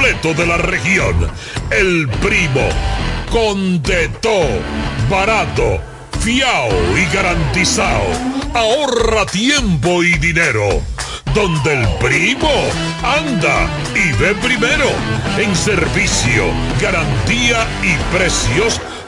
de la región. El primo. Con de todo. Barato. Fiao y garantizado. Ahorra tiempo y dinero. Donde el primo anda y ve primero. En servicio, garantía y precios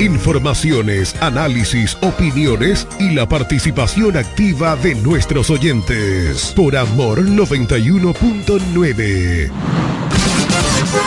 Informaciones, análisis, opiniones y la participación activa de nuestros oyentes. Por Amor 91.9.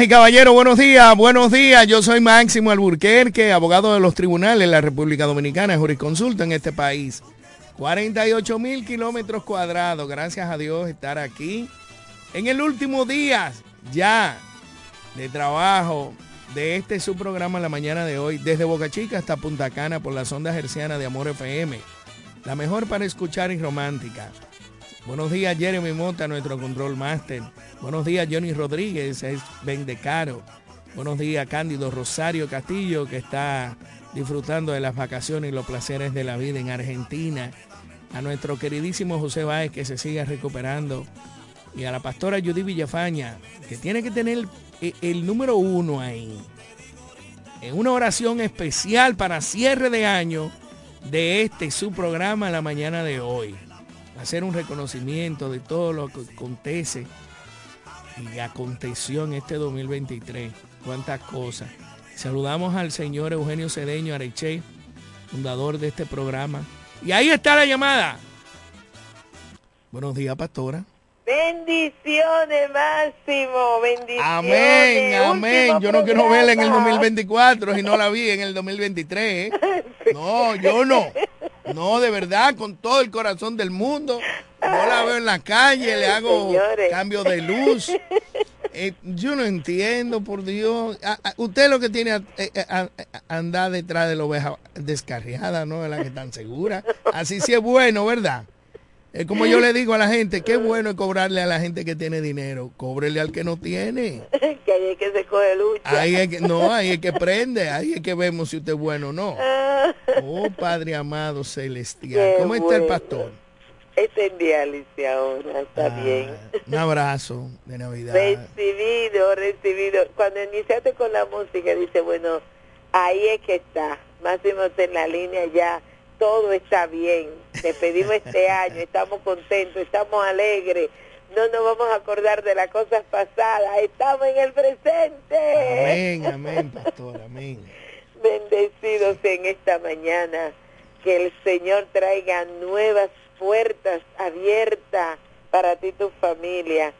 Damas y caballeros, buenos días, buenos días. Yo soy Máximo Alburquerque, abogado de los tribunales de la República Dominicana, jurisconsulto en este país. 48 mil kilómetros cuadrados, gracias a Dios estar aquí. En el último día ya de trabajo de este su programa la mañana de hoy, desde Boca Chica hasta Punta Cana por las ondas hercianas de Amor FM. La mejor para escuchar y romántica. Buenos días, Jeremy Mota, nuestro control master. Buenos días, Johnny Rodríguez, es Vendecaro. Buenos días, Cándido Rosario Castillo, que está disfrutando de las vacaciones y los placeres de la vida en Argentina. A nuestro queridísimo José Báez, que se siga recuperando. Y a la pastora Judy Villafaña, que tiene que tener el, el número uno ahí. En una oración especial para cierre de año de este su programa la mañana de hoy hacer un reconocimiento de todo lo que acontece y aconteció en este 2023. Cuántas cosas. Saludamos al señor Eugenio Cedeño Areche, fundador de este programa. Y ahí está la llamada. Buenos días, pastora. Bendiciones, Máximo, bendiciones. Amén, amén. Último Yo no quiero verla en el programa. 2024 si no la vi en el 2023. ¿eh? No, yo no. No, de verdad, con todo el corazón del mundo. No la veo en la calle, le hago Señores. cambio de luz. Eh, yo no entiendo, por Dios. A- a- usted lo que tiene a, eh, a- andar detrás de la oveja descarriada, ¿no? Es la que están segura. Así sí es bueno, ¿verdad? Es como yo le digo a la gente, qué bueno es cobrarle a la gente que tiene dinero. Cóbrele al que no tiene. que ahí es que se coge lucha. Ahí es que, no, ahí es que prende, ahí es que vemos si usted es bueno o no. Oh, Padre amado celestial. Qué ¿Cómo está el pastor? Está en diálisis ahora, está Ah, bien. Un abrazo de Navidad. Recibido, recibido. Cuando iniciaste con la música, dice, bueno, ahí es que está. Máximo está en la línea ya todo está bien. Despedimos este año, estamos contentos, estamos alegres. No nos vamos a acordar de las cosas pasadas, estamos en el presente. Amén, amén, pastor, amén. Bendecidos en esta mañana, que el Señor traiga nuevas puertas abiertas para ti y tu familia.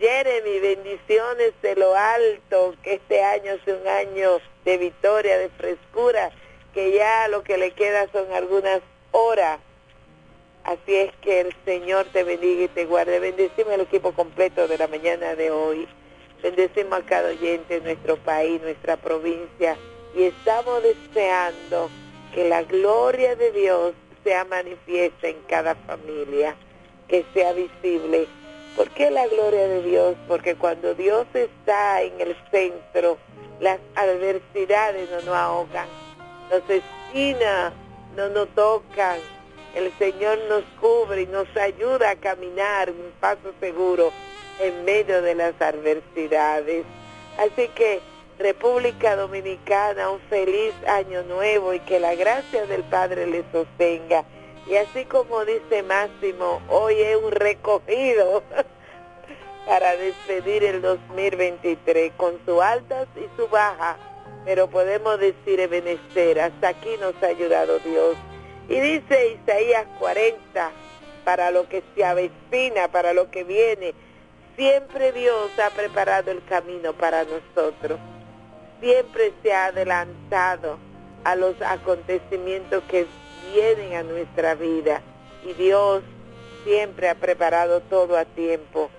Jeremy, bendiciones de lo alto, que este año sea un año de victoria, de frescura, que ya lo que le queda son algunas horas. Así es que el Señor te bendiga y te guarde. Bendecimos al equipo completo de la mañana de hoy. Bendecimos a cada oyente en nuestro país, nuestra provincia. Y estamos deseando que la gloria de Dios sea manifiesta en cada familia, que sea visible. ¿Por qué la gloria de Dios? Porque cuando Dios está en el centro, las adversidades no nos ahogan, nos esquina, no nos tocan. El Señor nos cubre y nos ayuda a caminar un paso seguro en medio de las adversidades. Así que República Dominicana, un feliz año nuevo y que la gracia del Padre le sostenga. Y así como dice Máximo, hoy es un recogido para despedir el 2023 con sus altas y su baja, pero podemos decir Ebenezer, hasta aquí nos ha ayudado Dios. Y dice Isaías 40, para lo que se avecina, para lo que viene, siempre Dios ha preparado el camino para nosotros siempre se ha adelantado a los acontecimientos que vienen a nuestra vida y Dios siempre ha preparado todo a tiempo.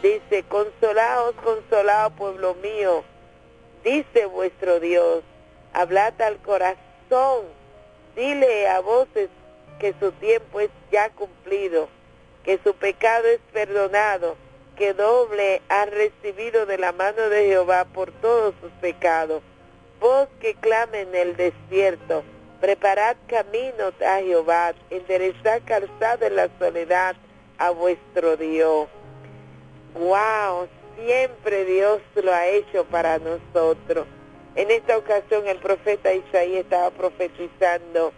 Dice, consolaos, consolaos pueblo mío, dice vuestro Dios, hablad al corazón, dile a voces que su tiempo es ya cumplido, que su pecado es perdonado, que doble ha recibido de la mano de Jehová por todos sus pecados. Vos que clame en el desierto, preparad caminos a Jehová, enderezad calzada en la soledad a vuestro Dios. Wow, siempre Dios lo ha hecho para nosotros. En esta ocasión el profeta Isaías estaba profetizando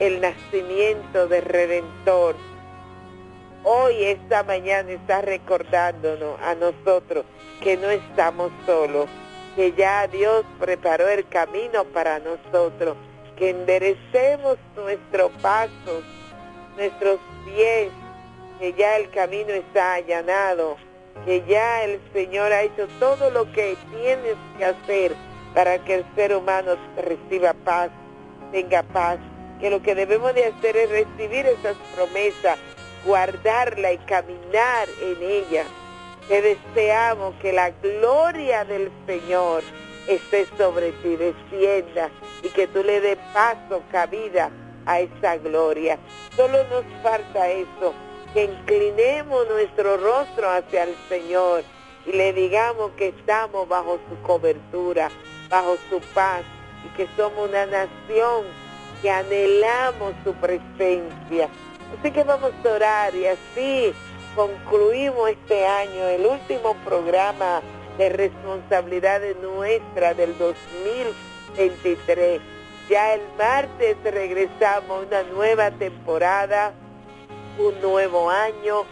el nacimiento del Redentor hoy, esta mañana, está recordándonos a nosotros que no estamos solos, que ya Dios preparó el camino para nosotros, que enderecemos nuestros pasos, nuestros pies, que ya el camino está allanado, que ya el Señor ha hecho todo lo que tienes que hacer para que el ser humano reciba paz, tenga paz, que lo que debemos de hacer es recibir esas promesas guardarla y caminar en ella. Te deseamos que la gloria del Señor esté sobre ti, descienda y que tú le des paso, cabida a esa gloria. Solo nos falta eso, que inclinemos nuestro rostro hacia el Señor y le digamos que estamos bajo su cobertura, bajo su paz y que somos una nación que anhelamos su presencia Así que vamos a orar y así concluimos este año, el último programa de responsabilidad nuestra del 2023. Ya el martes regresamos a una nueva temporada, un nuevo año,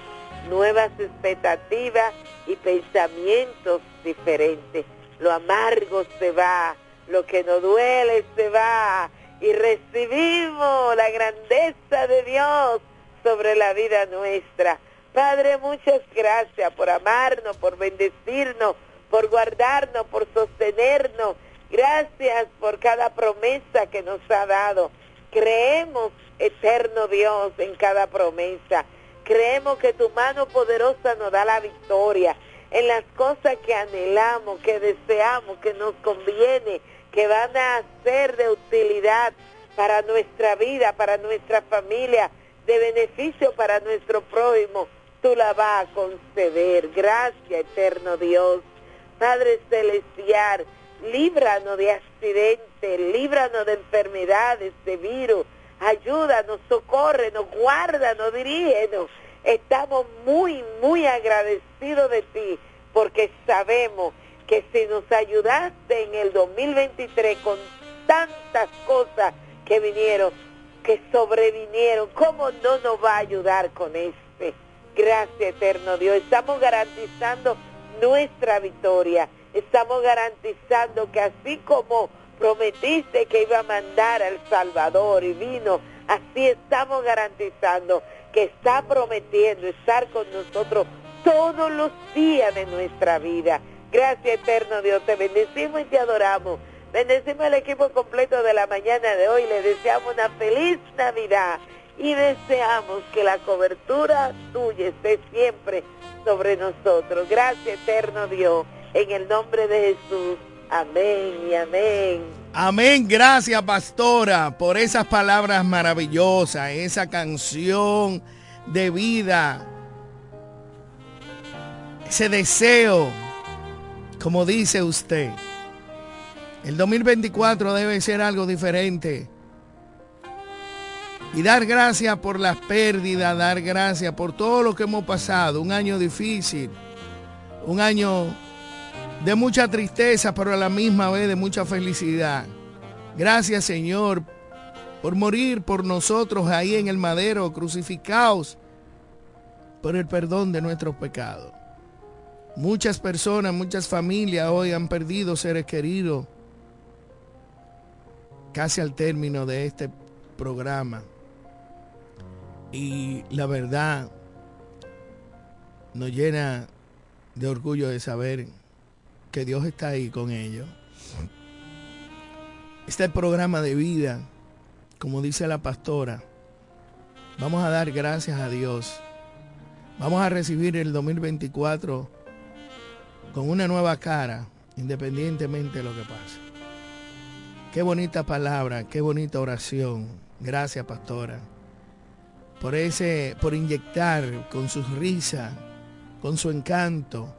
nuevas expectativas y pensamientos diferentes. Lo amargo se va, lo que nos duele se va y recibimos la grandeza de Dios sobre la vida nuestra. Padre, muchas gracias por amarnos, por bendecirnos, por guardarnos, por sostenernos. Gracias por cada promesa que nos ha dado. Creemos, eterno Dios, en cada promesa. Creemos que tu mano poderosa nos da la victoria en las cosas que anhelamos, que deseamos, que nos conviene, que van a ser de utilidad para nuestra vida, para nuestra familia, de beneficio para nuestro prójimo, tú la vas a conceder. Gracias, eterno Dios. Padre Celestial, líbranos de accidentes, líbranos de enfermedades, de virus. Ayúdanos, socórrenos, guárdanos, dirígenos. Estamos muy, muy agradecidos de ti porque sabemos que si nos ayudaste en el 2023 con tantas cosas que vinieron, que sobrevinieron, ¿cómo no nos va a ayudar con este? Gracias, eterno Dios. Estamos garantizando nuestra victoria. Estamos garantizando que así como prometiste que iba a mandar al Salvador y vino, así estamos garantizando que está prometiendo estar con nosotros todos los días de nuestra vida. Gracias, eterno Dios. Te bendecimos y te adoramos. Bendecimos al equipo completo de la mañana de hoy. Le deseamos una feliz Navidad y deseamos que la cobertura tuya esté siempre sobre nosotros. Gracias, eterno Dios. En el nombre de Jesús. Amén y amén. Amén, gracias pastora por esas palabras maravillosas, esa canción de vida, ese deseo, como dice usted. El 2024 debe ser algo diferente. Y dar gracias por las pérdidas, dar gracias por todo lo que hemos pasado. Un año difícil, un año de mucha tristeza, pero a la misma vez de mucha felicidad. Gracias Señor por morir por nosotros ahí en el madero, crucificados por el perdón de nuestros pecados. Muchas personas, muchas familias hoy han perdido seres queridos casi al término de este programa. Y la verdad nos llena de orgullo de saber que Dios está ahí con ellos. Este programa de vida, como dice la pastora, vamos a dar gracias a Dios. Vamos a recibir el 2024 con una nueva cara, independientemente de lo que pase. Qué bonita palabra, qué bonita oración. Gracias, pastora. Por ese por inyectar con su risa, con su encanto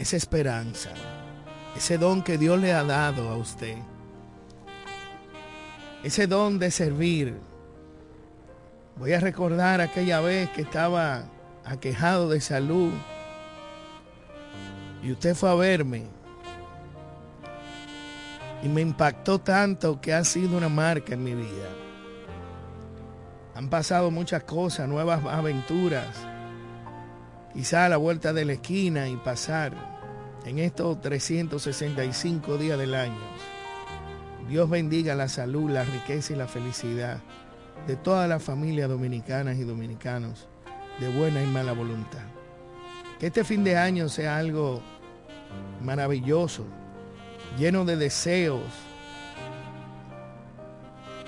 esa esperanza, ese don que Dios le ha dado a usted. Ese don de servir. Voy a recordar aquella vez que estaba aquejado de salud y usted fue a verme y me impactó tanto que ha sido una marca en mi vida. Han pasado muchas cosas, nuevas aventuras. Quizá a la vuelta de la esquina y pasar en estos 365 días del año. Dios bendiga la salud, la riqueza y la felicidad de todas las familias dominicanas y dominicanos de buena y mala voluntad. Que este fin de año sea algo maravilloso, lleno de deseos,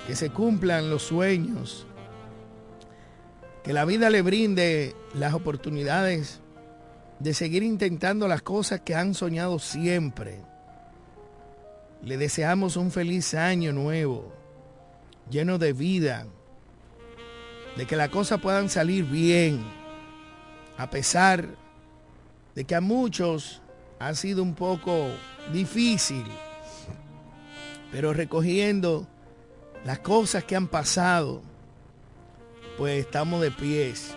que se cumplan los sueños, que la vida le brinde las oportunidades de seguir intentando las cosas que han soñado siempre. Le deseamos un feliz año nuevo, lleno de vida, de que las cosas puedan salir bien, a pesar de que a muchos ha sido un poco difícil, pero recogiendo las cosas que han pasado, pues estamos de pies.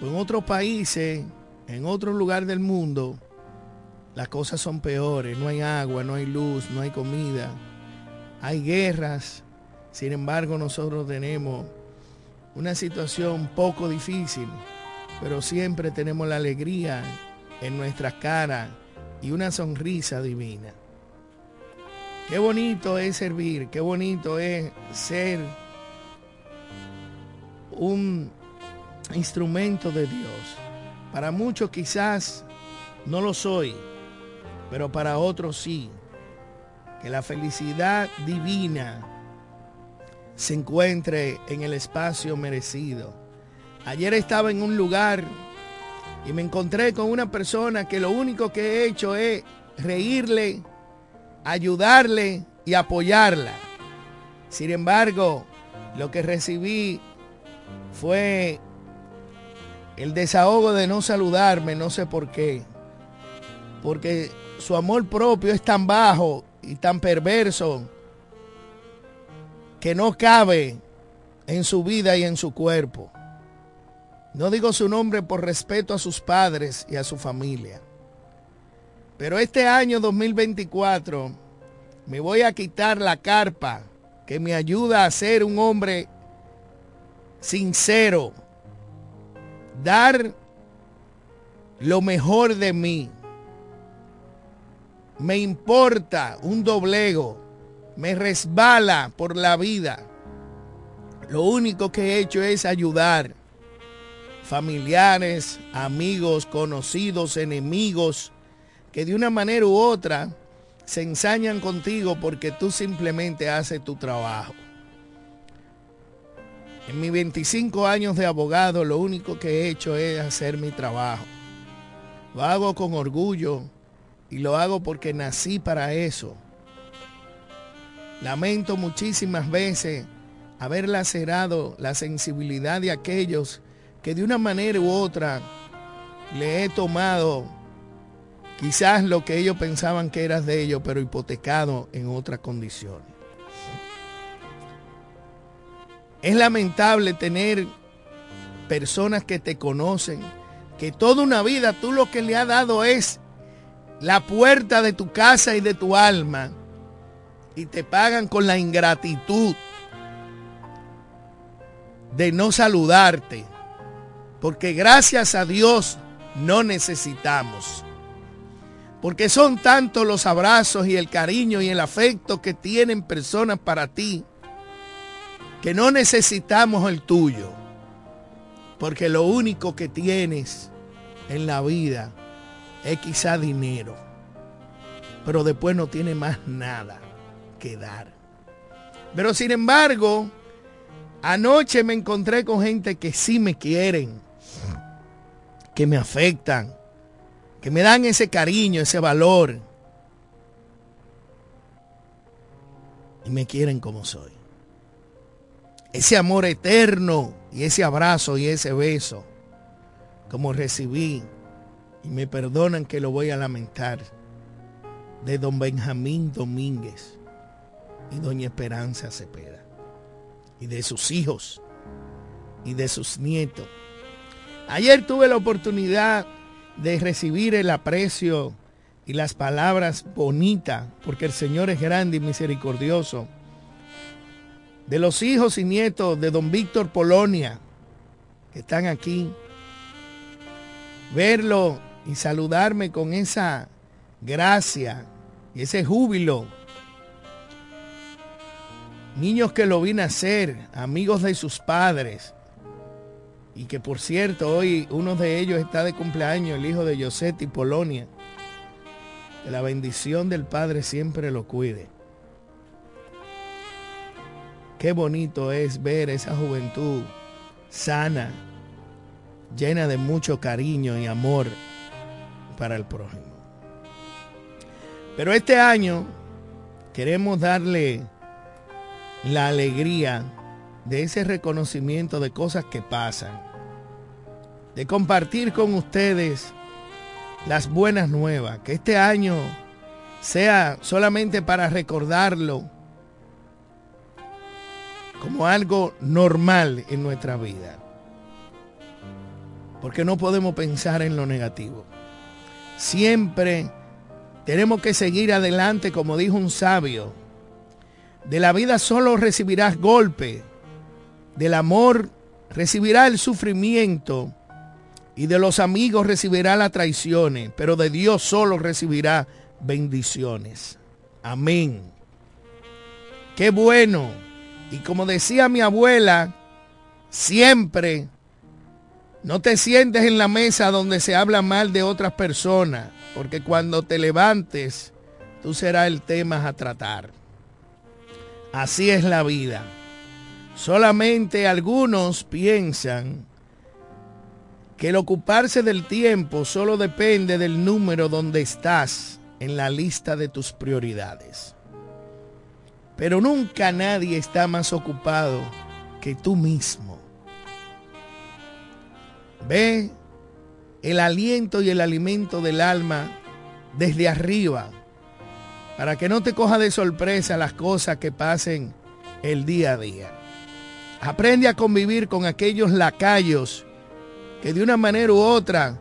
en otros países, en otros lugares del mundo, las cosas son peores. No hay agua, no hay luz, no hay comida. Hay guerras. Sin embargo, nosotros tenemos una situación poco difícil, pero siempre tenemos la alegría en nuestras caras y una sonrisa divina. Qué bonito es servir, qué bonito es ser un instrumento de Dios. Para muchos quizás no lo soy, pero para otros sí. Que la felicidad divina se encuentre en el espacio merecido. Ayer estaba en un lugar y me encontré con una persona que lo único que he hecho es reírle, ayudarle y apoyarla. Sin embargo, lo que recibí fue el desahogo de no saludarme, no sé por qué. Porque su amor propio es tan bajo y tan perverso que no cabe en su vida y en su cuerpo. No digo su nombre por respeto a sus padres y a su familia. Pero este año 2024 me voy a quitar la carpa que me ayuda a ser un hombre sincero, dar lo mejor de mí. Me importa un doblego, me resbala por la vida. Lo único que he hecho es ayudar familiares, amigos, conocidos, enemigos, que de una manera u otra se ensañan contigo porque tú simplemente haces tu trabajo. En mis 25 años de abogado lo único que he hecho es hacer mi trabajo. Lo hago con orgullo y lo hago porque nací para eso. Lamento muchísimas veces haber lacerado la sensibilidad de aquellos que de una manera u otra le he tomado quizás lo que ellos pensaban que era de ellos, pero hipotecado en otra condición. Es lamentable tener personas que te conocen, que toda una vida tú lo que le has dado es la puerta de tu casa y de tu alma y te pagan con la ingratitud de no saludarte, porque gracias a Dios no necesitamos. Porque son tantos los abrazos y el cariño y el afecto que tienen personas para ti, que no necesitamos el tuyo. Porque lo único que tienes en la vida es quizá dinero. Pero después no tiene más nada que dar. Pero sin embargo, anoche me encontré con gente que sí me quieren, que me afectan, que me dan ese cariño, ese valor. Y me quieren como soy. Ese amor eterno y ese abrazo y ese beso, como recibí, y me perdonan que lo voy a lamentar, de don Benjamín Domínguez y doña Esperanza Cepeda, y de sus hijos y de sus nietos. Ayer tuve la oportunidad de recibir el aprecio y las palabras bonitas, porque el Señor es grande y misericordioso, de los hijos y nietos de don Víctor Polonia, que están aquí, verlo y saludarme con esa gracia y ese júbilo. Niños que lo vi nacer, amigos de sus padres, y que por cierto hoy uno de ellos está de cumpleaños, el hijo de Josetti Polonia. Que la bendición del Padre siempre lo cuide. Qué bonito es ver esa juventud sana, llena de mucho cariño y amor para el prójimo. Pero este año queremos darle la alegría de ese reconocimiento de cosas que pasan, de compartir con ustedes las buenas nuevas, que este año sea solamente para recordarlo como algo normal en nuestra vida. Porque no podemos pensar en lo negativo. Siempre tenemos que seguir adelante, como dijo un sabio. De la vida solo recibirás golpe, del amor recibirá el sufrimiento y de los amigos recibirá las traiciones, pero de Dios solo recibirá bendiciones. Amén. Qué bueno. Y como decía mi abuela, siempre no te sientes en la mesa donde se habla mal de otras personas, porque cuando te levantes, tú serás el tema a tratar. Así es la vida. Solamente algunos piensan que el ocuparse del tiempo solo depende del número donde estás en la lista de tus prioridades. Pero nunca nadie está más ocupado que tú mismo. Ve el aliento y el alimento del alma desde arriba para que no te coja de sorpresa las cosas que pasen el día a día. Aprende a convivir con aquellos lacayos que de una manera u otra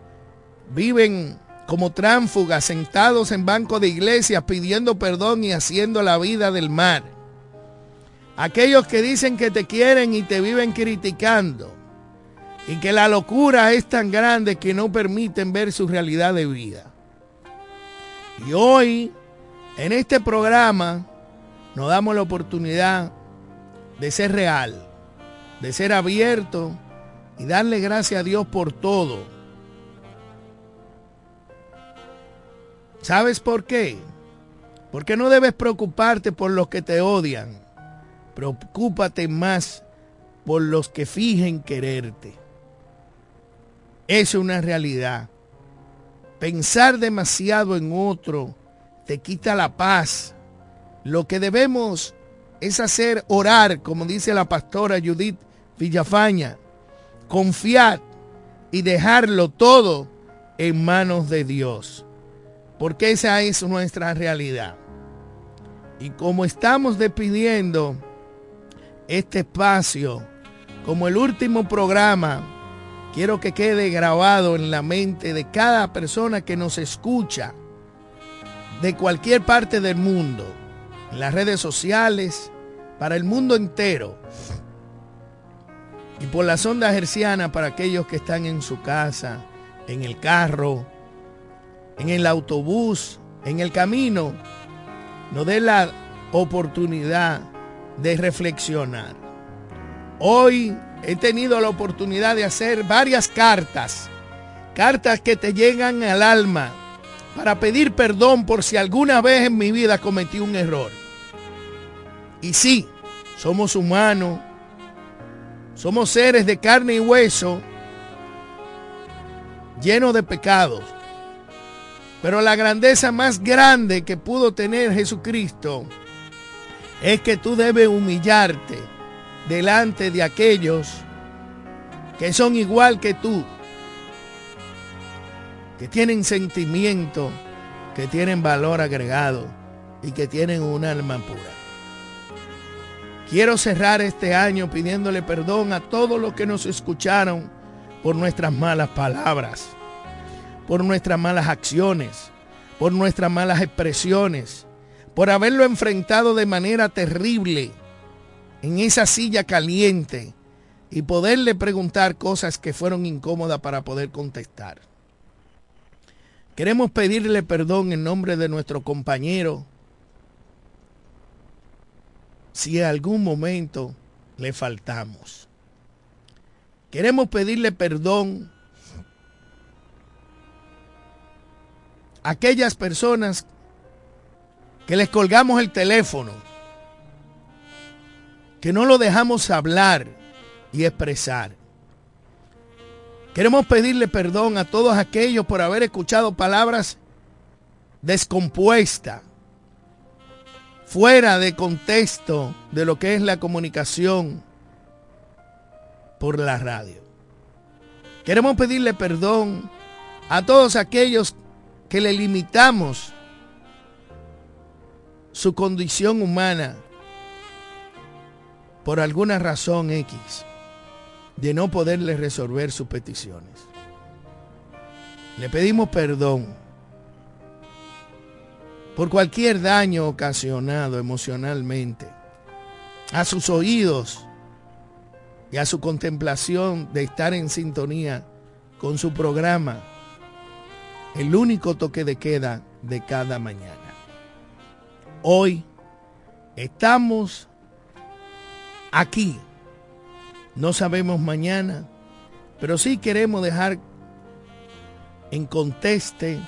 viven como tránfugas sentados en banco de iglesias pidiendo perdón y haciendo la vida del mar. aquellos que dicen que te quieren y te viven criticando, y que la locura es tan grande que no permiten ver su realidad de vida. Y hoy, en este programa, nos damos la oportunidad de ser real, de ser abierto y darle gracias a Dios por todo. ¿Sabes por qué? Porque no debes preocuparte por los que te odian. Preocúpate más por los que fijen quererte. Es una realidad. Pensar demasiado en otro te quita la paz. Lo que debemos es hacer orar, como dice la pastora Judith Villafaña. Confiar y dejarlo todo en manos de Dios. Porque esa es nuestra realidad. Y como estamos despidiendo este espacio, como el último programa, quiero que quede grabado en la mente de cada persona que nos escucha de cualquier parte del mundo, en las redes sociales, para el mundo entero. Y por la sonda herciana para aquellos que están en su casa, en el carro, en el autobús, en el camino, nos dé la oportunidad de reflexionar. Hoy he tenido la oportunidad de hacer varias cartas, cartas que te llegan al alma para pedir perdón por si alguna vez en mi vida cometí un error. Y sí, somos humanos, somos seres de carne y hueso, llenos de pecados. Pero la grandeza más grande que pudo tener Jesucristo es que tú debes humillarte delante de aquellos que son igual que tú, que tienen sentimiento, que tienen valor agregado y que tienen un alma pura. Quiero cerrar este año pidiéndole perdón a todos los que nos escucharon por nuestras malas palabras, por nuestras malas acciones, por nuestras malas expresiones, por haberlo enfrentado de manera terrible en esa silla caliente y poderle preguntar cosas que fueron incómodas para poder contestar. Queremos pedirle perdón en nombre de nuestro compañero si en algún momento le faltamos. Queremos pedirle perdón aquellas personas que les colgamos el teléfono, que no lo dejamos hablar y expresar. Queremos pedirle perdón a todos aquellos por haber escuchado palabras descompuestas, fuera de contexto de lo que es la comunicación por la radio. Queremos pedirle perdón a todos aquellos que le limitamos su condición humana por alguna razón X de no poderle resolver sus peticiones. Le pedimos perdón por cualquier daño ocasionado emocionalmente a sus oídos y a su contemplación de estar en sintonía con su programa, el único toque de queda de cada mañana. Hoy estamos aquí no sabemos mañana, pero sí queremos dejar en conteste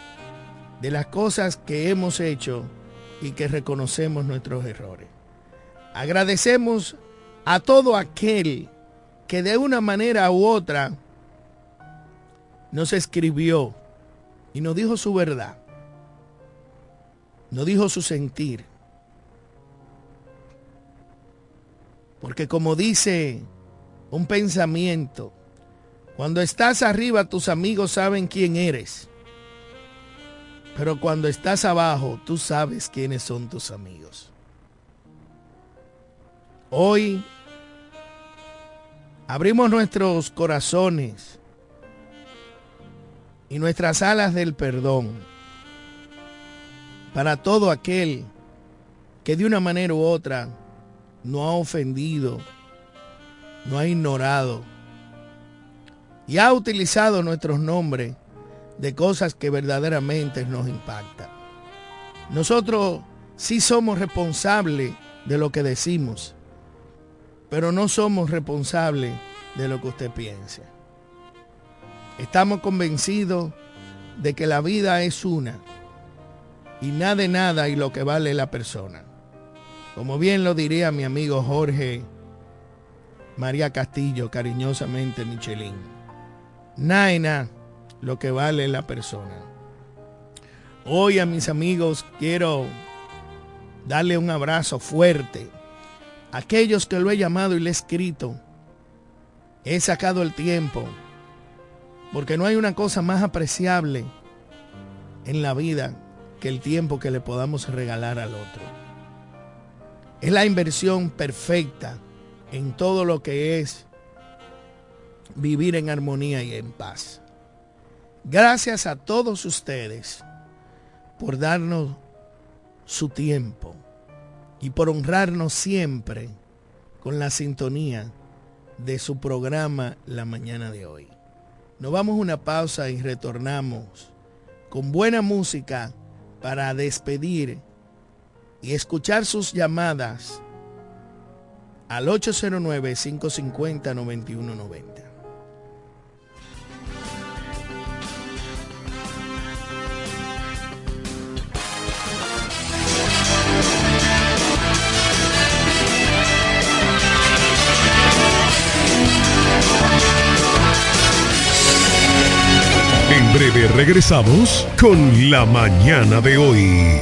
de las cosas que hemos hecho y que reconocemos nuestros errores. Agradecemos a todo aquel que de una manera u otra nos escribió y nos dijo su verdad, nos dijo su sentir. Porque como dice un pensamiento. Cuando estás arriba tus amigos saben quién eres. Pero cuando estás abajo tú sabes quiénes son tus amigos. Hoy abrimos nuestros corazones y nuestras alas del perdón para todo aquel que de una manera u otra no ha ofendido, no ha ignorado y ha utilizado nuestros nombres de cosas que verdaderamente nos impactan. Nosotros sí somos responsables de lo que decimos, pero no somos responsables de lo que usted piensa. Estamos convencidos de que la vida es una y nada de nada y lo que vale la persona. Como bien lo diría mi amigo Jorge María Castillo, cariñosamente Michelin. Naina, lo que vale la persona. Hoy a mis amigos quiero darle un abrazo fuerte. Aquellos que lo he llamado y le he escrito, he sacado el tiempo, porque no hay una cosa más apreciable en la vida que el tiempo que le podamos regalar al otro. Es la inversión perfecta en todo lo que es vivir en armonía y en paz. Gracias a todos ustedes por darnos su tiempo y por honrarnos siempre con la sintonía de su programa la mañana de hoy. Nos vamos a una pausa y retornamos con buena música para despedir y escuchar sus llamadas al 809-550-9190. Breve regresamos con la mañana de hoy.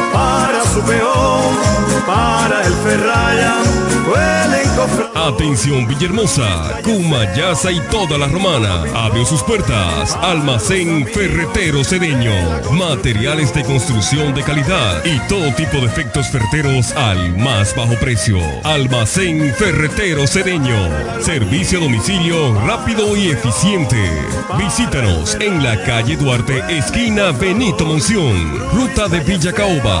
para su peón, para el ferraya, Atención Villahermosa, Cumayasa y toda la romana. Abrió sus puertas. Almacén Ferretero Cedeño. Materiales de construcción de calidad y todo tipo de efectos ferreteros al más bajo precio. Almacén Ferretero Cedeño. Servicio a domicilio rápido y eficiente. Visítanos en la calle Duarte, esquina Benito Monción. Ruta de Villa Caoba,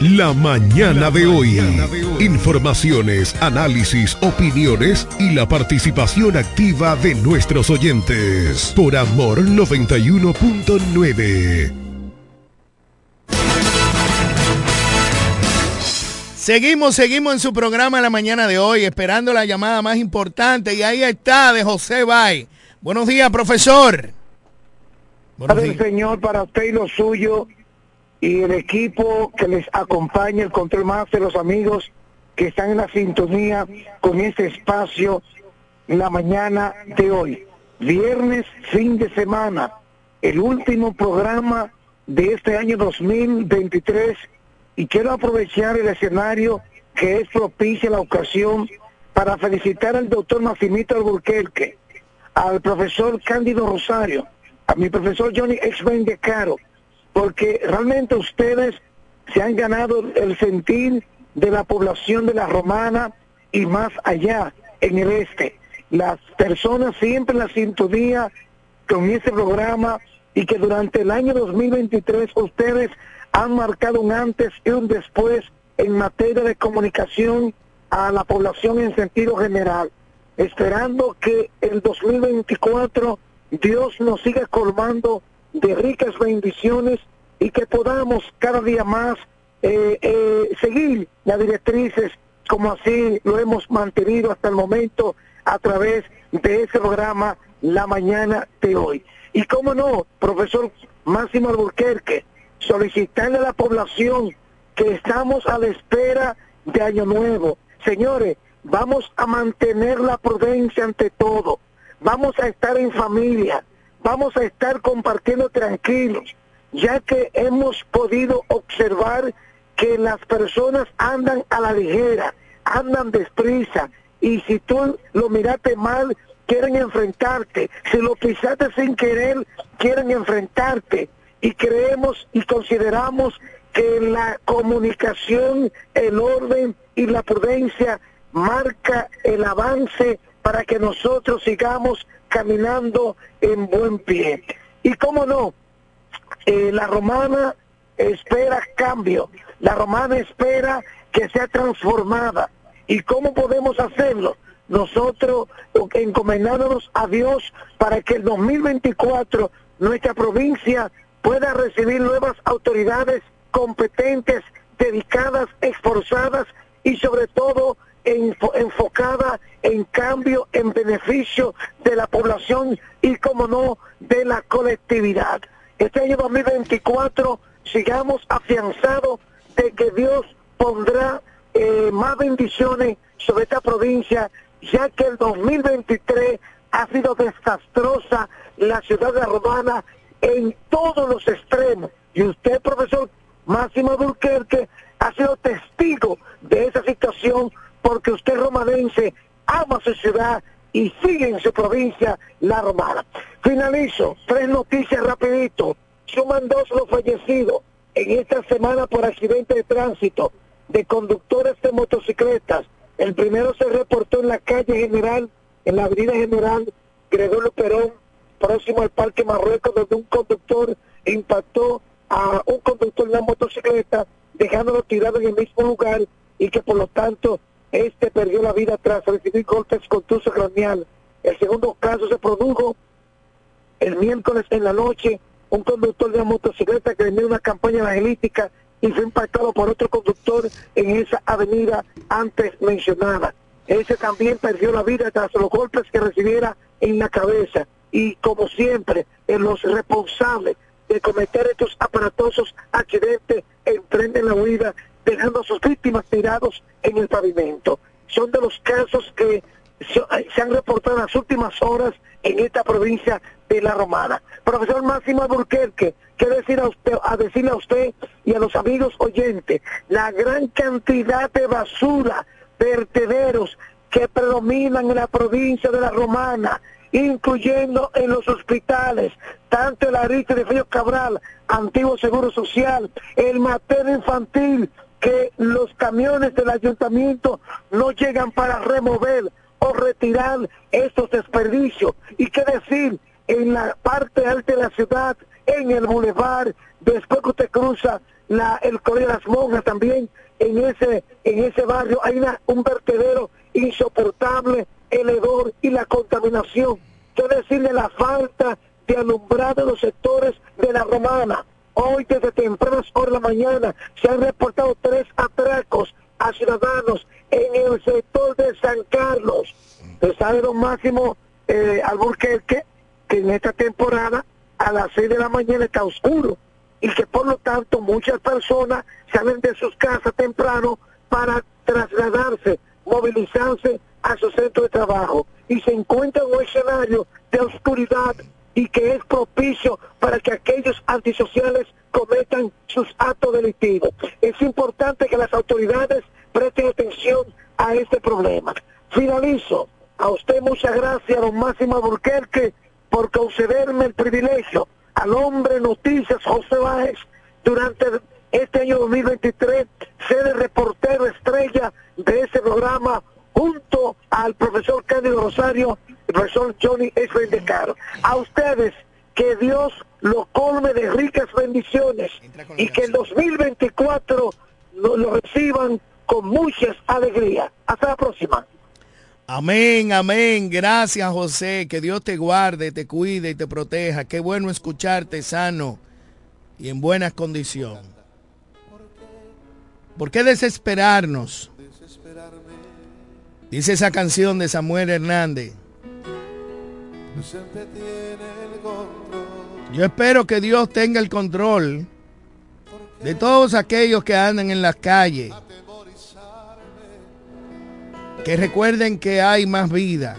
La mañana de hoy. Informaciones, análisis, opiniones y la participación activa de nuestros oyentes. Por Amor 91.9. Seguimos, seguimos en su programa la mañana de hoy, esperando la llamada más importante. Y ahí está, de José Bay. Buenos días, profesor. Buenos días. Señor, para usted y lo suyo y el equipo que les acompaña, el control más de los amigos que están en la sintonía con este espacio la mañana de hoy. Viernes, fin de semana, el último programa de este año 2023 y quiero aprovechar el escenario que es propicia la ocasión para felicitar al doctor Maximito Alburquerque, al profesor Cándido Rosario, a mi profesor Johnny Exben de Caro, porque realmente ustedes se han ganado el sentir de la población de la romana y más allá, en el este. Las personas siempre en la sintonía con este programa y que durante el año 2023 ustedes han marcado un antes y un después en materia de comunicación a la población en sentido general, esperando que el 2024 Dios nos siga colmando de ricas bendiciones y que podamos cada día más eh, eh, seguir las directrices como así lo hemos mantenido hasta el momento a través de ese programa La Mañana de hoy. Y cómo no, profesor Máximo Alburquerque, solicitarle a la población que estamos a la espera de Año Nuevo. Señores, vamos a mantener la prudencia ante todo. Vamos a estar en familia. Vamos a estar compartiendo tranquilos, ya que hemos podido observar que las personas andan a la ligera, andan desprisa, y si tú lo miraste mal, quieren enfrentarte. Si lo pisaste sin querer, quieren enfrentarte. Y creemos y consideramos que la comunicación, el orden y la prudencia marca el avance para que nosotros sigamos caminando en buen pie. Y cómo no, eh, la romana espera cambio, la romana espera que sea transformada. ¿Y cómo podemos hacerlo? Nosotros encomendándonos a Dios para que el 2024 nuestra provincia pueda recibir nuevas autoridades competentes, dedicadas, esforzadas y sobre todo enfocada en cambio, en beneficio de la población y, como no, de la colectividad. Este año 2024 sigamos afianzados de que Dios pondrá eh, más bendiciones sobre esta provincia, ya que el 2023 ha sido desastrosa la ciudad de Romana en todos los extremos. Y usted, profesor Máximo Burquerque, ha sido testigo de esa situación porque usted romanense ama su ciudad y sigue en su provincia la romana. Finalizo, tres noticias rapidito. Suman dos los fallecidos en esta semana por accidente de tránsito de conductores de motocicletas. El primero se reportó en la calle General, en la avenida General Gregorio Perón, próximo al Parque Marruecos, donde un conductor impactó a un conductor de una motocicleta, dejándolo tirado en el mismo lugar y que por lo tanto este perdió la vida tras recibir golpes contuso craneal. El segundo caso se produjo el miércoles en la noche, un conductor de una motocicleta que venía una campaña evangelística y fue impactado por otro conductor en esa avenida antes mencionada. Ese también perdió la vida tras los golpes que recibiera en la cabeza. Y como siempre, en los responsables de cometer estos aparatosos accidentes emprenden la huida dejando a sus víctimas tirados en el pavimento. Son de los casos que se se han reportado en las últimas horas en esta provincia de la romana. Profesor Máximo Alburquerque, ¿qué decir a usted, a decirle a usted y a los amigos oyentes? La gran cantidad de basura, vertederos que predominan en la provincia de la romana, incluyendo en los hospitales, tanto el Ariste de Frío Cabral, Antiguo Seguro Social, el materno infantil, que los camiones del ayuntamiento no llegan para remover o retirar estos desperdicios. ¿Y qué decir? En la parte alta de la ciudad, en el bulevar, después que usted cruza el Colegio de las Monjas también, en ese, en ese barrio hay un vertedero insoportable, el hedor y la contaminación. ¿Qué decirle la falta de alumbrado en los sectores de la romana? Hoy desde tempranas horas de la mañana se han reportado tres atracos a ciudadanos en el sector de San Carlos. Sabe, don Máximo eh, Alburquerque, que en esta temporada a las seis de la mañana está oscuro y que por lo tanto muchas personas salen de sus casas temprano para trasladarse, movilizarse a su centro de trabajo y se encuentran en un escenario de oscuridad y que es propicio para que aquellos antisociales cometan sus actos delictivos. Es importante que las autoridades presten atención a este problema. Finalizo. A usted muchas gracias, don Máximo Alburquerque, por concederme el privilegio al hombre noticias José Báez durante este año 2023 ser el reportero estrella de ese programa junto al profesor Cándido Rosario profesor Johnny Esben de Caro. A ustedes, que Dios los colme de ricas bendiciones y que el 2024 lo, lo reciban con muchas alegrías. Hasta la próxima. Amén, amén. Gracias, José. Que Dios te guarde, te cuide y te proteja. Qué bueno escucharte sano y en buenas condiciones. ¿Por qué desesperarnos? Dice esa canción de Samuel Hernández. Yo espero que Dios tenga el control de todos aquellos que andan en las calles. Que recuerden que hay más vida,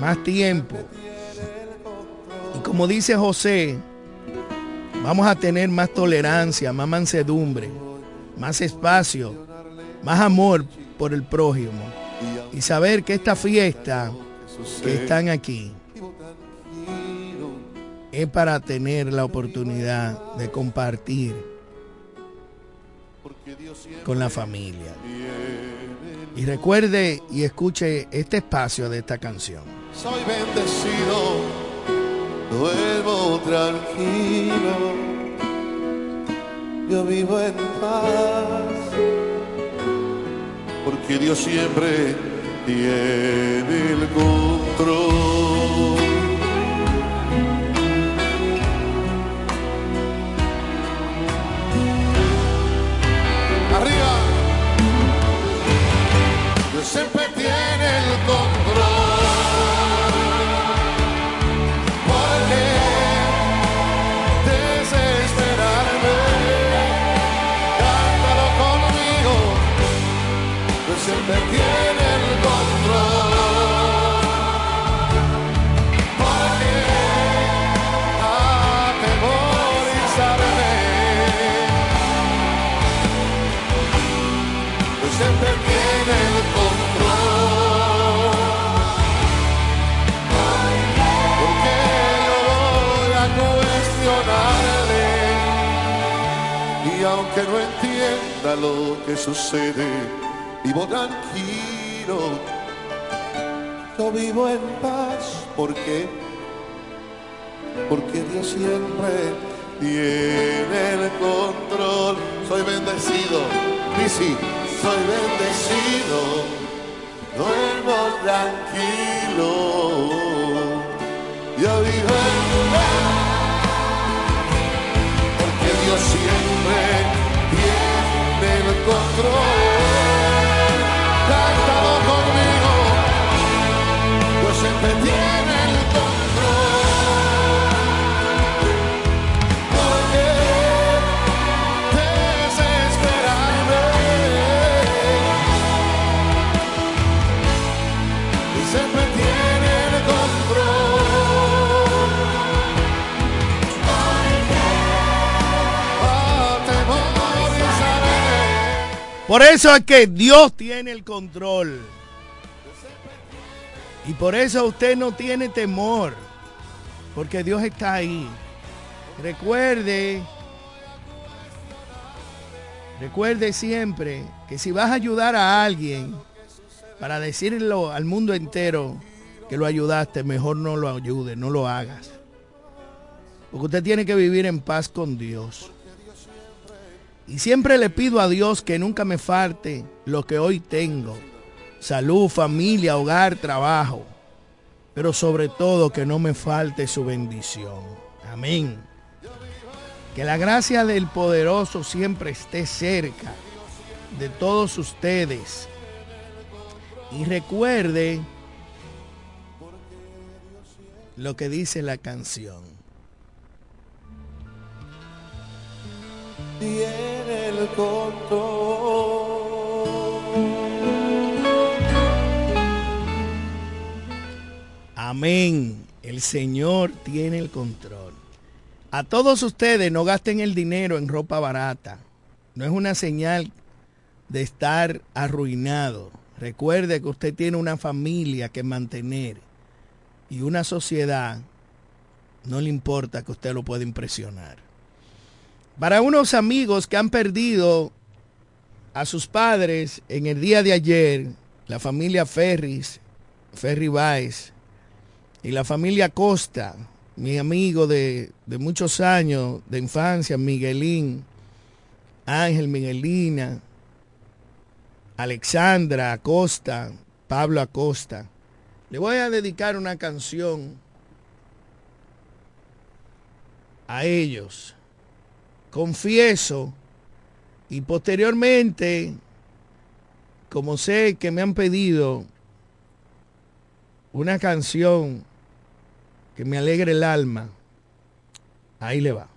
más tiempo. Y como dice José, vamos a tener más tolerancia, más mansedumbre, más espacio, más amor por el prójimo. Y saber que esta fiesta que están aquí es para tener la oportunidad de compartir con la familia. Y recuerde y escuche este espacio de esta canción. Soy bendecido, duermo tranquilo, yo vivo en paz, porque Dios siempre tiene el control. Siempre tiene el control. ¿Por qué desesperarme? Cántalo conmigo. Dios siempre tiene el control. Aunque no entienda lo que sucede, vivo tranquilo. Yo vivo en paz. ¿Por qué? Porque Dios siempre tiene el control. Soy bendecido. Y sí, soy bendecido. Duermo tranquilo. Yo vivo en paz. Porque Dios siempre control. Por eso es que Dios tiene el control. Y por eso usted no tiene temor. Porque Dios está ahí. Recuerde, recuerde siempre que si vas a ayudar a alguien para decirlo al mundo entero que lo ayudaste, mejor no lo ayudes, no lo hagas. Porque usted tiene que vivir en paz con Dios. Y siempre le pido a Dios que nunca me falte lo que hoy tengo. Salud, familia, hogar, trabajo. Pero sobre todo que no me falte su bendición. Amén. Que la gracia del poderoso siempre esté cerca de todos ustedes. Y recuerde lo que dice la canción. Tiene el control. Amén. El Señor tiene el control. A todos ustedes no gasten el dinero en ropa barata. No es una señal de estar arruinado. Recuerde que usted tiene una familia que mantener y una sociedad. No le importa que usted lo pueda impresionar. Para unos amigos que han perdido a sus padres en el día de ayer, la familia Ferris, Ferry Baez, y la familia Costa, mi amigo de, de muchos años de infancia, Miguelín, Ángel Miguelina, Alexandra Acosta, Pablo Acosta. Le voy a dedicar una canción a ellos. Confieso y posteriormente, como sé que me han pedido una canción que me alegre el alma, ahí le va.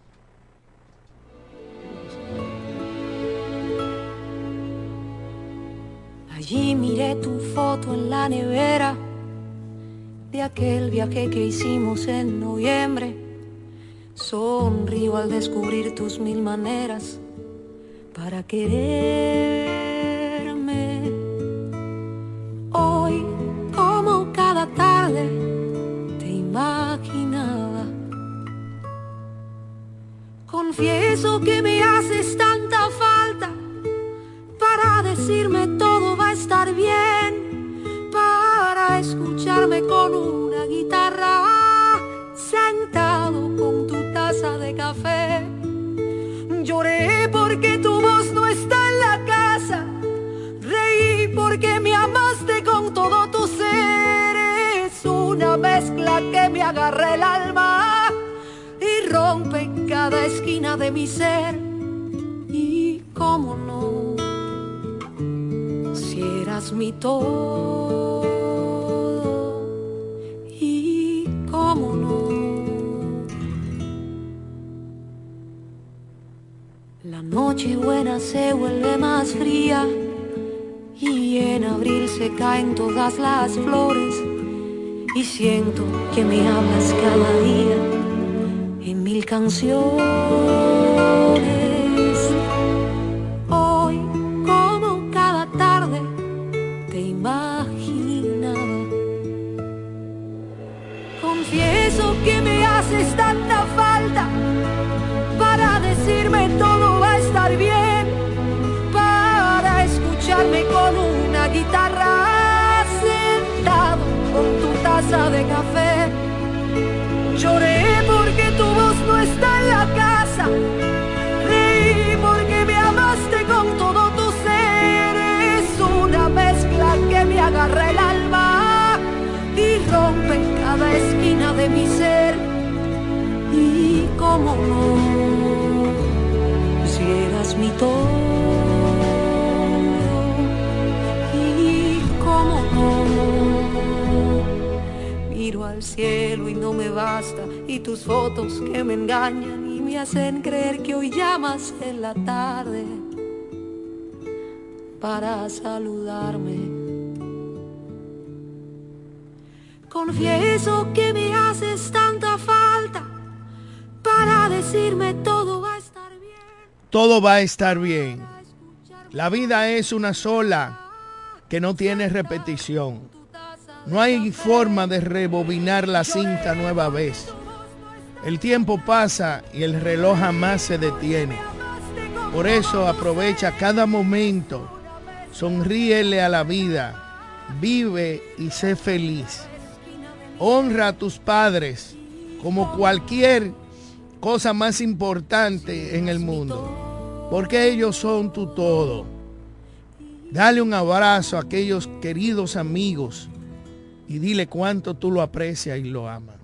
Allí miré tu foto en la nevera de aquel viaje que hicimos en noviembre. Sonrío al descubrir tus mil maneras para quererme. Hoy, como cada tarde, te imaginaba. Confieso que me haces de mi ser. Y cómo no si eras mi todo y cómo no la noche buena se vuelve más fría y en abril se caen todas las flores y siento que me hablas cada día canciones al cielo y no me basta, y tus fotos que me engañan y me hacen creer que hoy llamas en la tarde para saludarme. Confieso que me haces tanta falta para decirme todo va a estar bien. Todo va a estar bien. La vida es una sola que no tiene repetición. No hay forma de rebobinar la cinta nueva vez. El tiempo pasa y el reloj jamás se detiene. Por eso aprovecha cada momento. Sonríele a la vida. Vive y sé feliz. Honra a tus padres como cualquier cosa más importante en el mundo. Porque ellos son tu todo. Dale un abrazo a aquellos queridos amigos y dile cuánto tú lo aprecias y lo amas.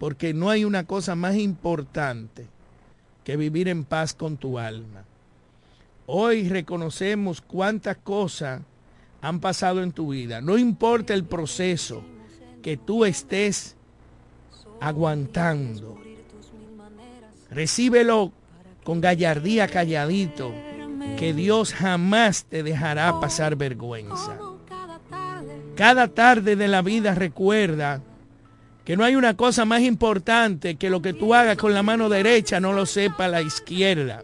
Porque no hay una cosa más importante que vivir en paz con tu alma. Hoy reconocemos cuántas cosas han pasado en tu vida. No importa el proceso que tú estés aguantando. Recíbelo con gallardía calladito, que Dios jamás te dejará pasar vergüenza. Cada tarde de la vida recuerda que no hay una cosa más importante que lo que tú hagas con la mano derecha no lo sepa la izquierda.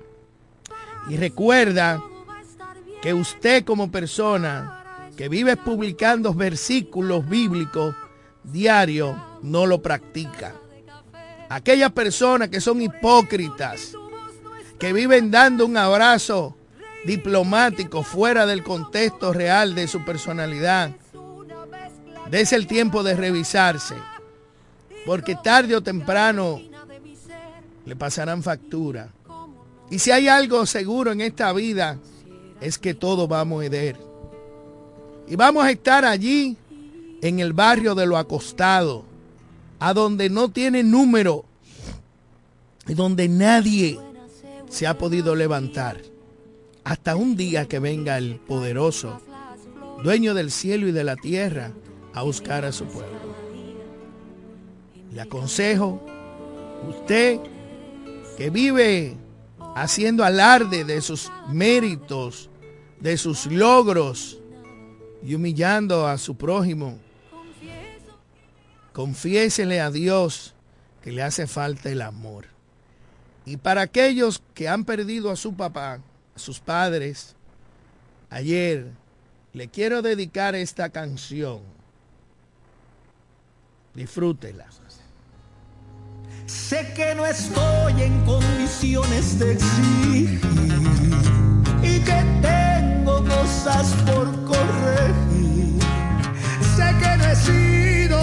Y recuerda que usted como persona que vive publicando versículos bíblicos diarios no lo practica. Aquellas personas que son hipócritas, que viven dando un abrazo diplomático fuera del contexto real de su personalidad, Dese el tiempo de revisarse, porque tarde o temprano le pasarán factura. Y si hay algo seguro en esta vida, es que todo va a moeder. Y vamos a estar allí en el barrio de lo acostado, a donde no tiene número y donde nadie se ha podido levantar. Hasta un día que venga el poderoso, dueño del cielo y de la tierra, a buscar a su pueblo. Le aconsejo, usted que vive haciendo alarde de sus méritos, de sus logros y humillando a su prójimo, confiésele a Dios que le hace falta el amor. Y para aquellos que han perdido a su papá, a sus padres, ayer le quiero dedicar esta canción. Disfrútela. Sé que no estoy en condiciones de exigir y que tengo cosas por corregir. Sé que no he sido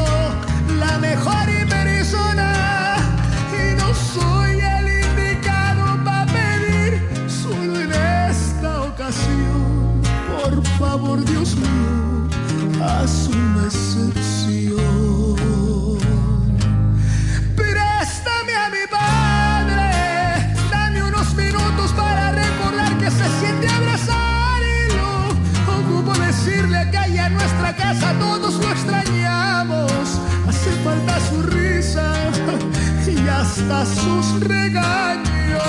la mejor persona y no soy el indicado para pedir. Solo en esta ocasión, por favor, Dios mío, haz nuestra casa todos lo extrañamos. Hace falta su risa y hasta sus regaños.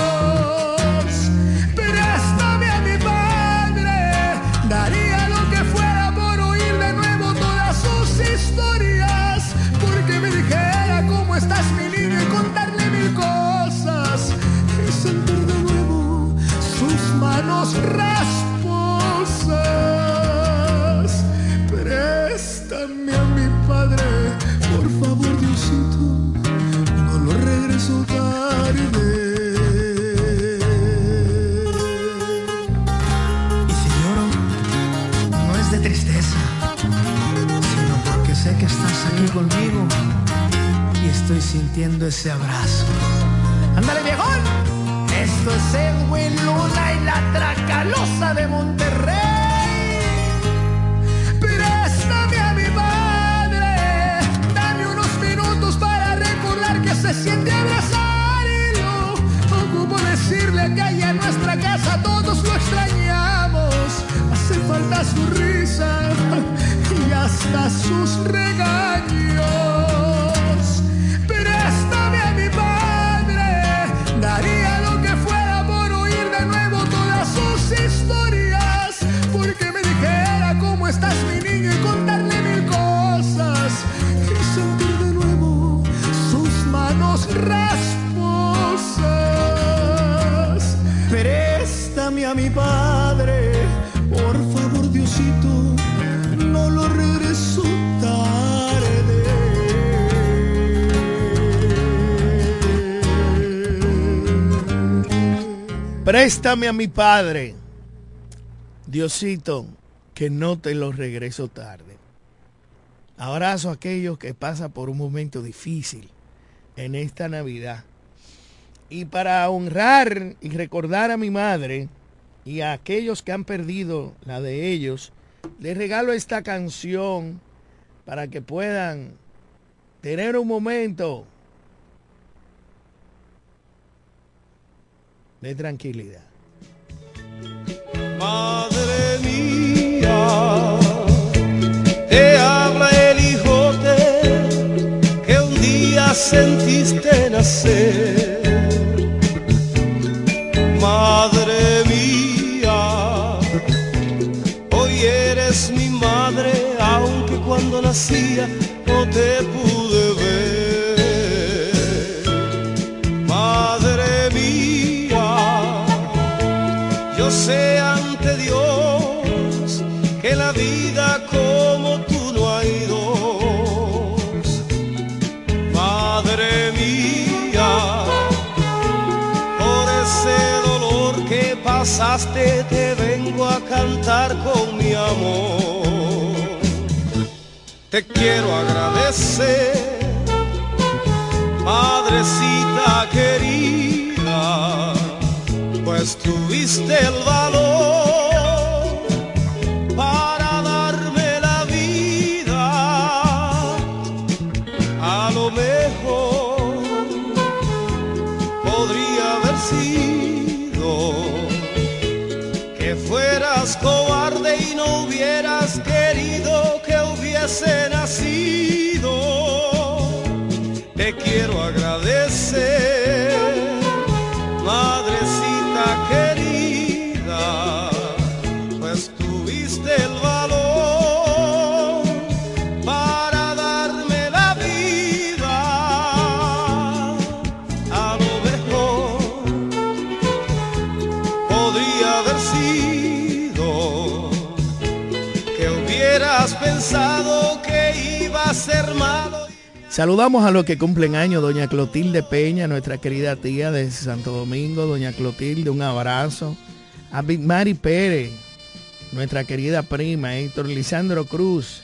Préstame a mi padre, daría lo que fuera por oír de nuevo todas sus historias, porque me dijera cómo estás mi niño y contarle mil cosas y sentir de nuevo sus manos rasposas. Ese abrazo. ¡Ándale, viejón! Esto es Edwin Luna y la Tracalosa de Monterrey. Préstame a mi padre, dame unos minutos para recordar que se siente abrazar y lo ocupo decirle que allá en nuestra casa todos lo extrañamos. Hace falta su risa y hasta sus regaños. Préstame a mi padre, Diosito, que no te lo regreso tarde. Abrazo a aquellos que pasan por un momento difícil en esta Navidad. Y para honrar y recordar a mi madre y a aquellos que han perdido la de ellos, les regalo esta canción para que puedan tener un momento de tranquilidad. Madre mía, te habla el hijote que un día sentiste nacer. Cantar con mi amor. Te quiero agradecer, madrecita querida pues tuviste el valor no hubieras querido que hubiese Saludamos a los que cumplen años, doña Clotilde Peña, nuestra querida tía de Santo Domingo, doña Clotilde, un abrazo. A Mari Pérez, nuestra querida prima, Héctor Lisandro Cruz,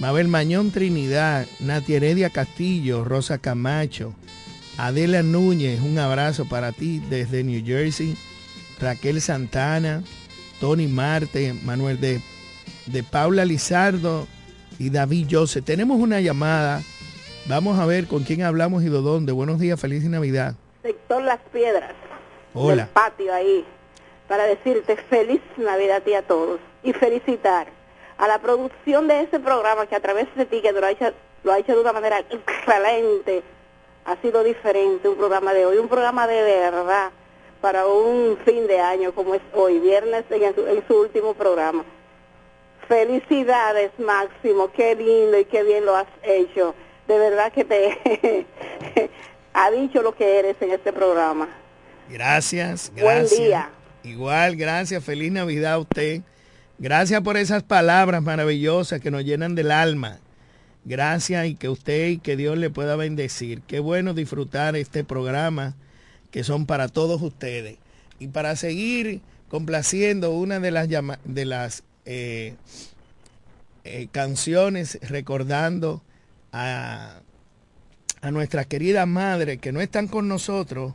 Mabel Mañón Trinidad, Nati Heredia Castillo, Rosa Camacho, Adela Núñez, un abrazo para ti desde New Jersey, Raquel Santana, Tony Marte, Manuel de, de Paula Lizardo y David Joseph. Tenemos una llamada. Vamos a ver con quién hablamos y de dónde. Buenos días, feliz Navidad. sector Las Piedras, Hola. del patio ahí, para decirte feliz Navidad a ti a todos y felicitar a la producción de ese programa que a través de ti, que lo ha hecho, lo ha hecho de una manera excelente, ha sido diferente un programa de hoy, un programa de verdad para un fin de año como es hoy, viernes en su, en su último programa. Felicidades, Máximo, qué lindo y qué bien lo has hecho. De verdad que te ha dicho lo que eres en este programa. Gracias, Buen gracias. día. Igual, gracias. Feliz Navidad a usted. Gracias por esas palabras maravillosas que nos llenan del alma. Gracias y que usted y que Dios le pueda bendecir. Qué bueno disfrutar este programa que son para todos ustedes. Y para seguir complaciendo una de las, de las eh, eh, canciones recordando a, a nuestras queridas madres que no están con nosotros,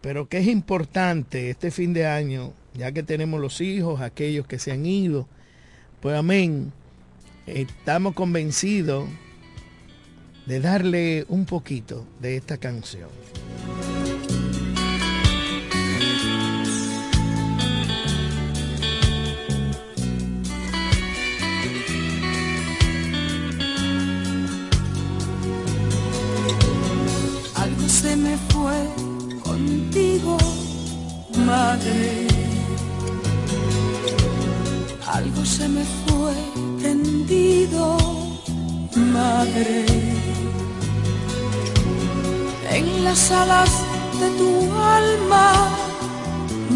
pero que es importante este fin de año, ya que tenemos los hijos, aquellos que se han ido, pues amén, estamos convencidos de darle un poquito de esta canción. se me fue contigo, madre. Algo se me fue tendido, madre. En las alas de tu alma,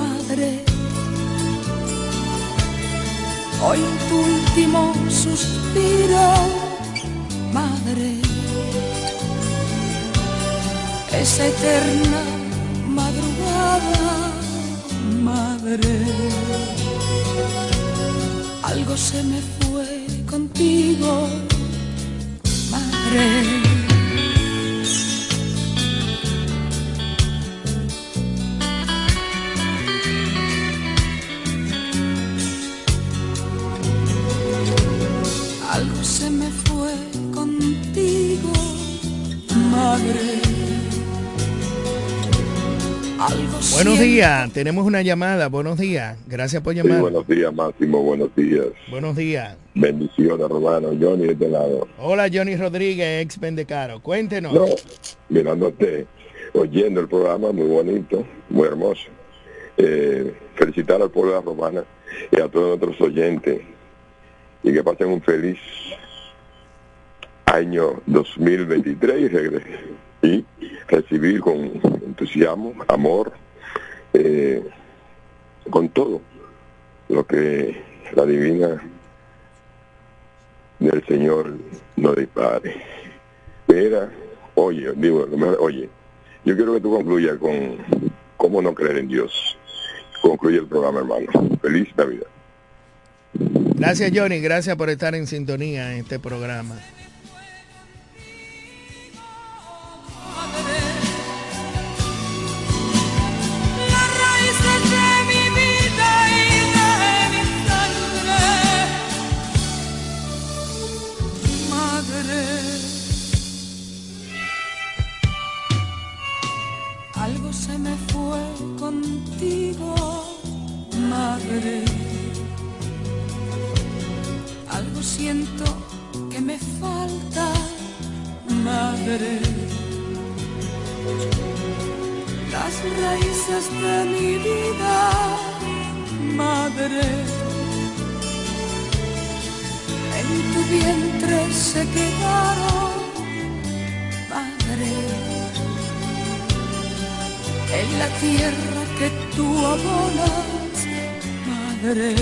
madre. Hoy tu último suspiro, madre esa eterna madrugada, madre. Algo se me fue contigo, madre. Buenos días, tenemos una llamada. Buenos días, gracias por Sí, llamar. buenos días, Máximo, buenos días. Buenos días. Bendiciones, hermano. Johnny, de este lado. Hola Johnny Rodríguez, ex Pendecaro. Cuéntenos. No, mirándote, oyendo el programa, muy bonito, muy hermoso. Eh, felicitar al pueblo de la Romana y a todos nuestros oyentes y que pasen un feliz año 2023 y, y recibir con entusiasmo, amor, eh, con todo lo que la divina del Señor nos dispare. Mira, oye, digo, oye, yo quiero que tú concluyas con cómo no creer en Dios. Concluye el programa, hermano. Feliz Navidad. Gracias Johnny, gracias por estar en sintonía en este programa. Algo se me fue contigo, madre. Algo siento que me falta, madre. Las raíces de mi vida, madre. Vientre se quedaron, madre. En la tierra que tú abonas, madre.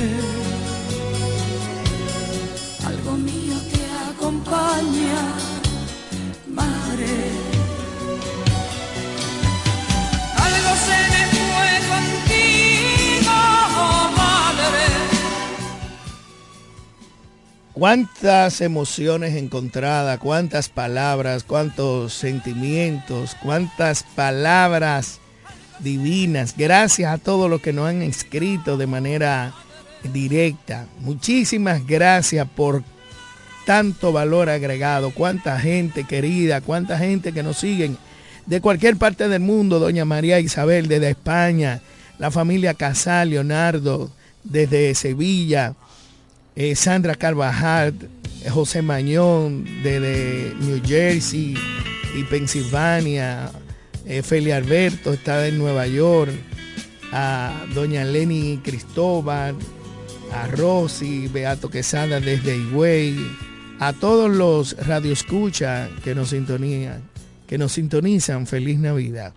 Algo mío te acompaña, madre. Cuántas emociones encontradas, cuántas palabras, cuántos sentimientos, cuántas palabras divinas. Gracias a todos los que nos han escrito de manera directa. Muchísimas gracias por tanto valor agregado. Cuánta gente querida, cuánta gente que nos siguen de cualquier parte del mundo. Doña María Isabel desde España, la familia Casal, Leonardo desde Sevilla. Eh, Sandra Carvajal, eh, José Mañón desde New Jersey y Pensilvania, eh, Feli Alberto está en Nueva York, a doña Lenny Cristóbal, a Rosy, Beato Quesada desde Higüey, a todos los radioescuchas que nos sintonizan, que nos sintonizan, feliz Navidad.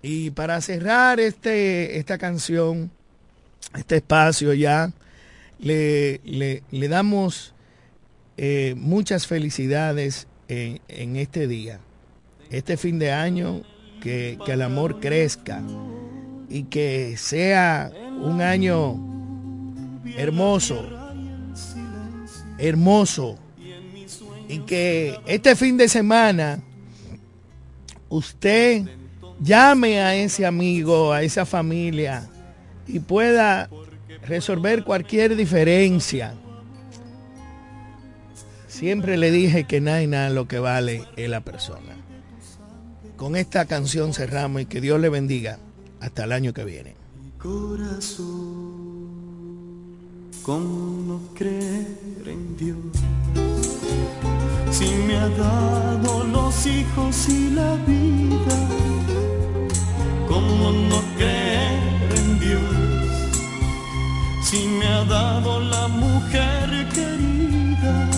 Y para cerrar este, esta canción, este espacio ya, le, le- le damos eh, muchas felicidades en, en este día, este fin de año, que, que el amor crezca y que sea un año hermoso, hermoso, y que este fin de semana usted llame a ese amigo, a esa familia y pueda resolver cualquier diferencia. Siempre le dije que nada y nada lo que vale es la persona. Con esta canción cerramos y que Dios le bendiga hasta el año que viene. Corazón, ¿cómo no creer en Dios? Si me ha dado los hijos y la vida, ¿cómo no creer en Dios? Si me ha dado la mujer querida,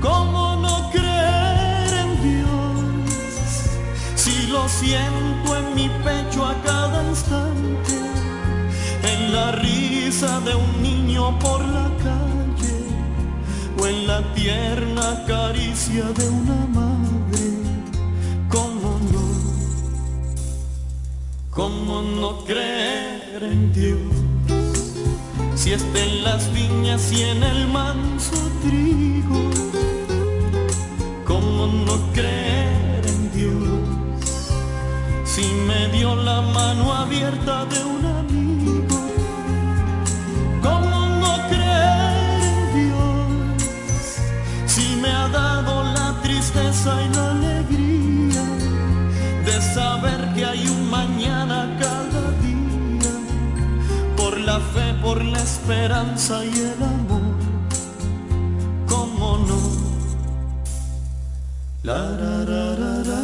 ¿cómo no creer en Dios? Si lo siento en mi pecho a cada instante, en la risa de un niño por la calle, tierna caricia de una madre. ¿Cómo no? ¿Cómo no creer en Dios? Si está en las viñas y en el manso trigo. ¿Cómo no creer en Dios? Si me dio la mano abierta de un amigo. ¿Cómo no creer en Dios? Si me ha dado la tristeza y la alegría de saber que hay un mañana la fe, por la esperanza y el amor, ¿cómo no? La ra ra ra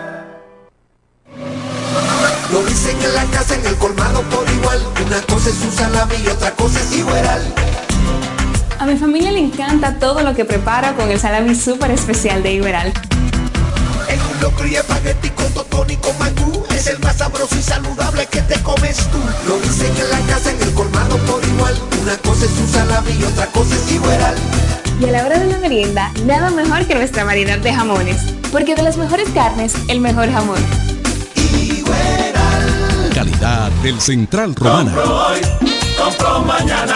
Todo lo que prepara con el salami súper especial de Iberal. En un locro y espagueti con totón y con mangú. Es el más sabroso y saludable que te comes tú. Lo dicen en la casa, en el colmado por igual. Una cosa es su salami y otra cosa es igual. Y a la hora de la merienda, nada mejor que nuestra variedad de jamones. Porque de las mejores carnes, el mejor jamón. Calidad del Central Romana. Compro hoy, compro mañana,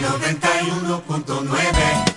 91.9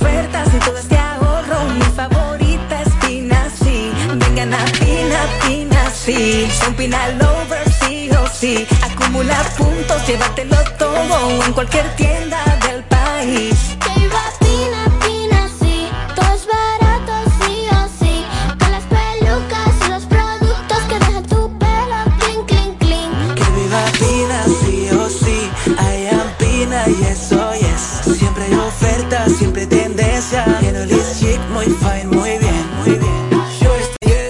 ofertas y todo este ahorro. Mi favorita es Pina, sí. Vengan a Pina, Pina, sí. Son Pina sí o sí. Acumula puntos, llévatelo todo en cualquier tienda gracias.